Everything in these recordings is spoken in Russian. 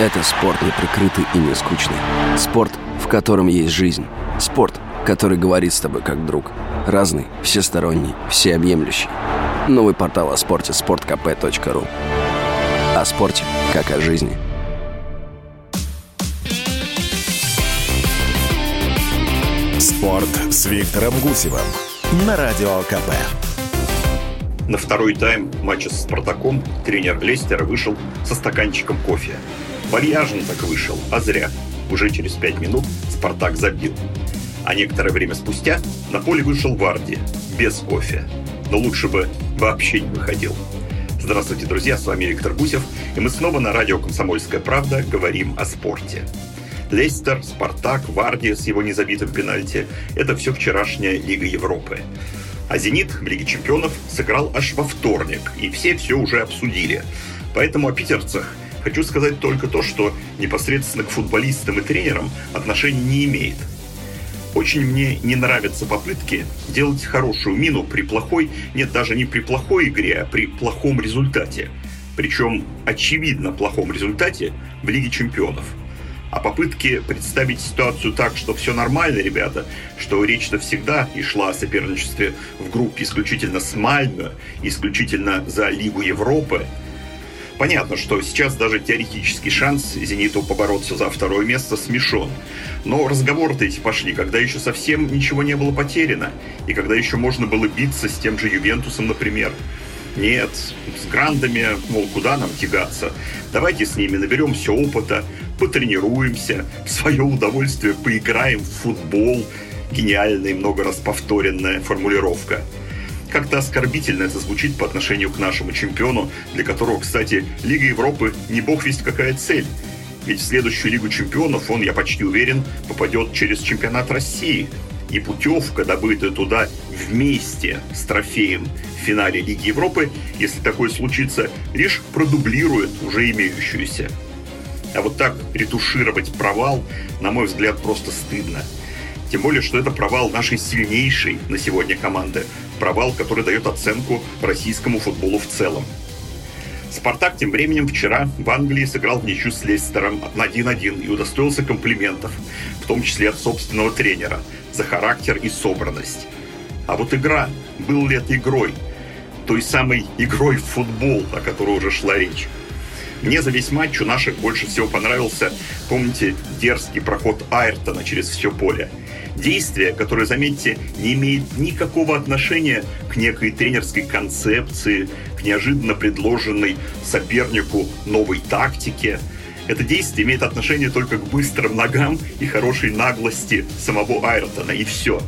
Это спорт неприкрытый и не скучный. Спорт, в котором есть жизнь. Спорт, который говорит с тобой как друг. Разный, всесторонний, всеобъемлющий. Новый портал о спорте – sportkp.ru О спорте, как о жизни. Спорт с Виктором Гусевым на Радио КП. На второй тайм матча с «Спартаком» тренер Лестера вышел со стаканчиком кофе. Вальяжно так вышел, а зря. Уже через пять минут «Спартак» забил. А некоторое время спустя на поле вышел Варди, без кофе. Но лучше бы вообще не выходил. Здравствуйте, друзья, с вами Виктор Гусев, и мы снова на радио «Комсомольская правда» говорим о спорте. Лестер, Спартак, Варди с его незабитым пенальти – это все вчерашняя Лига Европы. А «Зенит» в Лиге чемпионов сыграл аж во вторник, и все все уже обсудили. Поэтому о питерцах хочу сказать только то, что непосредственно к футболистам и тренерам отношения не имеет. Очень мне не нравятся попытки делать хорошую мину при плохой, нет, даже не при плохой игре, а при плохом результате. Причем очевидно плохом результате в Лиге чемпионов – а попытки представить ситуацию так, что все нормально, ребята, что речь-то всегда и шла о соперничестве в группе исключительно с Мальмё, исключительно за Лигу Европы, Понятно, что сейчас даже теоретический шанс «Зениту» побороться за второе место смешон. Но разговоры-то эти пошли, когда еще совсем ничего не было потеряно, и когда еще можно было биться с тем же «Ювентусом», например. Нет, с грандами, мол, куда нам тягаться? Давайте с ними наберемся опыта, потренируемся, в свое удовольствие поиграем в футбол. Гениальная и много раз повторенная формулировка. Как-то оскорбительно это звучит по отношению к нашему чемпиону, для которого, кстати, Лига Европы не бог весть какая цель. Ведь в следующую Лигу чемпионов он, я почти уверен, попадет через чемпионат России. И путевка, добытая туда вместе с трофеем в финале Лиги Европы, если такое случится, лишь продублирует уже имеющуюся. А вот так ретушировать провал, на мой взгляд, просто стыдно. Тем более, что это провал нашей сильнейшей на сегодня команды. Провал, который дает оценку российскому футболу в целом. «Спартак» тем временем вчера в Англии сыграл в ничью с Лестером на 1-1 и удостоился комплиментов, в том числе от собственного тренера, за характер и собранность. А вот игра, был ли это игрой? Той самой игрой в футбол, о которой уже шла речь. Мне за весь матч у наших больше всего понравился, помните, дерзкий проход Айртона через все поле. Действие, которое, заметьте, не имеет никакого отношения к некой тренерской концепции, к неожиданно предложенной сопернику новой тактике. Это действие имеет отношение только к быстрым ногам и хорошей наглости самого Айртона, и все.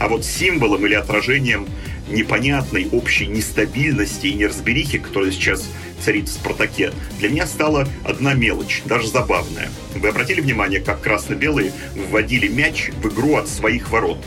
А вот символом или отражением непонятной общей нестабильности и неразберихи, которая сейчас царит в «Спартаке», для меня стала одна мелочь, даже забавная. Вы обратили внимание, как красно-белые вводили мяч в игру от своих ворот?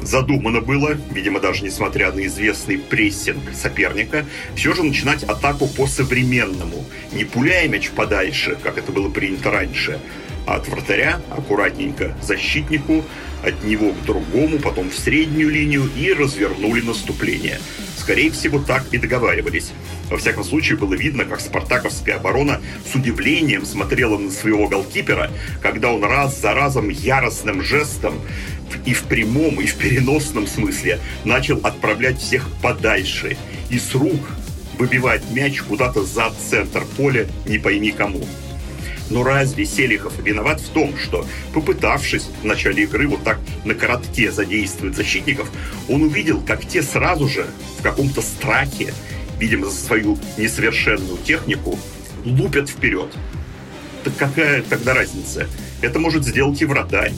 Задумано было, видимо, даже несмотря на известный прессинг соперника, все же начинать атаку по-современному, не пуляя мяч подальше, как это было принято раньше, от вратаря аккуратненько защитнику, от него к другому, потом в среднюю линию и развернули наступление. Скорее всего, так и договаривались. Во всяком случае, было видно, как спартаковская оборона с удивлением смотрела на своего голкипера, когда он раз за разом яростным жестом и в прямом, и в переносном смысле начал отправлять всех подальше и с рук выбивать мяч куда-то за центр поля, не пойми кому. Но разве Селихов виноват в том, что, попытавшись в начале игры вот так на коротке задействовать защитников, он увидел, как те сразу же в каком-то страхе, видимо, за свою несовершенную технику, лупят вперед. Так какая тогда разница? Это может сделать и вратарь.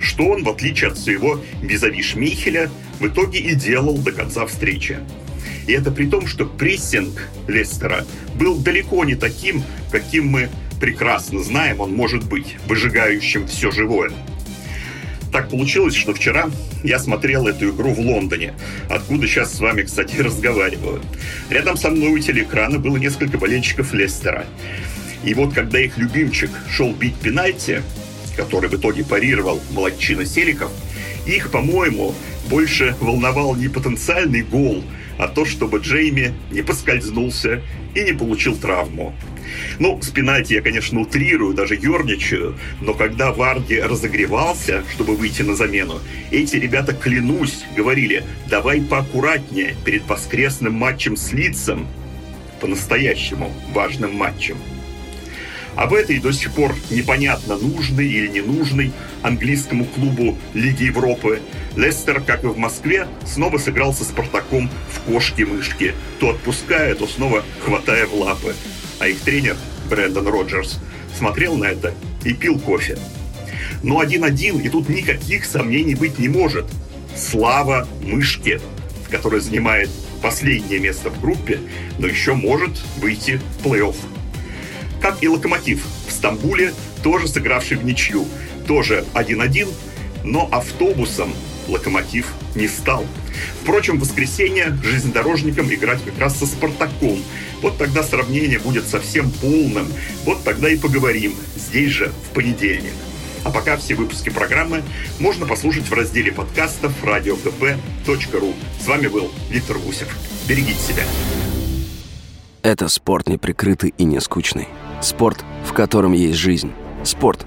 Что он, в отличие от своего визави Шмейхеля, в итоге и делал до конца встречи. И это при том, что прессинг Лестера был далеко не таким, каким мы прекрасно знаем, он может быть выжигающим все живое. Так получилось, что вчера я смотрел эту игру в Лондоне, откуда сейчас с вами, кстати, разговариваю. Рядом со мной у телеэкрана было несколько болельщиков Лестера. И вот когда их любимчик шел бить пенальти, который в итоге парировал молодчина Селиков, их, по-моему, больше волновал не потенциальный гол, а то, чтобы Джейми не поскользнулся и не получил травму. Ну, с пенальти я, конечно, утрирую, даже ерничаю, но когда Варди разогревался, чтобы выйти на замену, эти ребята, клянусь, говорили, давай поаккуратнее перед воскресным матчем с Лицем, по-настоящему важным матчем. Об этой до сих пор непонятно, нужный или не нужный английскому клубу Лиги Европы, Лестер, как и в Москве, снова сыграл со Спартаком в кошки-мышки, то отпуская, то снова хватая в лапы а их тренер Брэндон Роджерс смотрел на это и пил кофе. Но один-один, и тут никаких сомнений быть не может. Слава мышке, которая занимает последнее место в группе, но еще может выйти в плей-офф. Как и Локомотив в Стамбуле, тоже сыгравший в ничью, тоже 1-1, но автобусом Локомотив не стал. Впрочем, в воскресенье железнодорожникам играть как раз со Спартаком. Вот тогда сравнение будет совсем полным. Вот тогда и поговорим. Здесь же, в понедельник. А пока все выпуски программы можно послушать в разделе подкастов radiokp.ru. С вами был Виктор Гусев. Берегите себя. Это спорт неприкрытый и не скучный. Спорт, в котором есть жизнь. Спорт,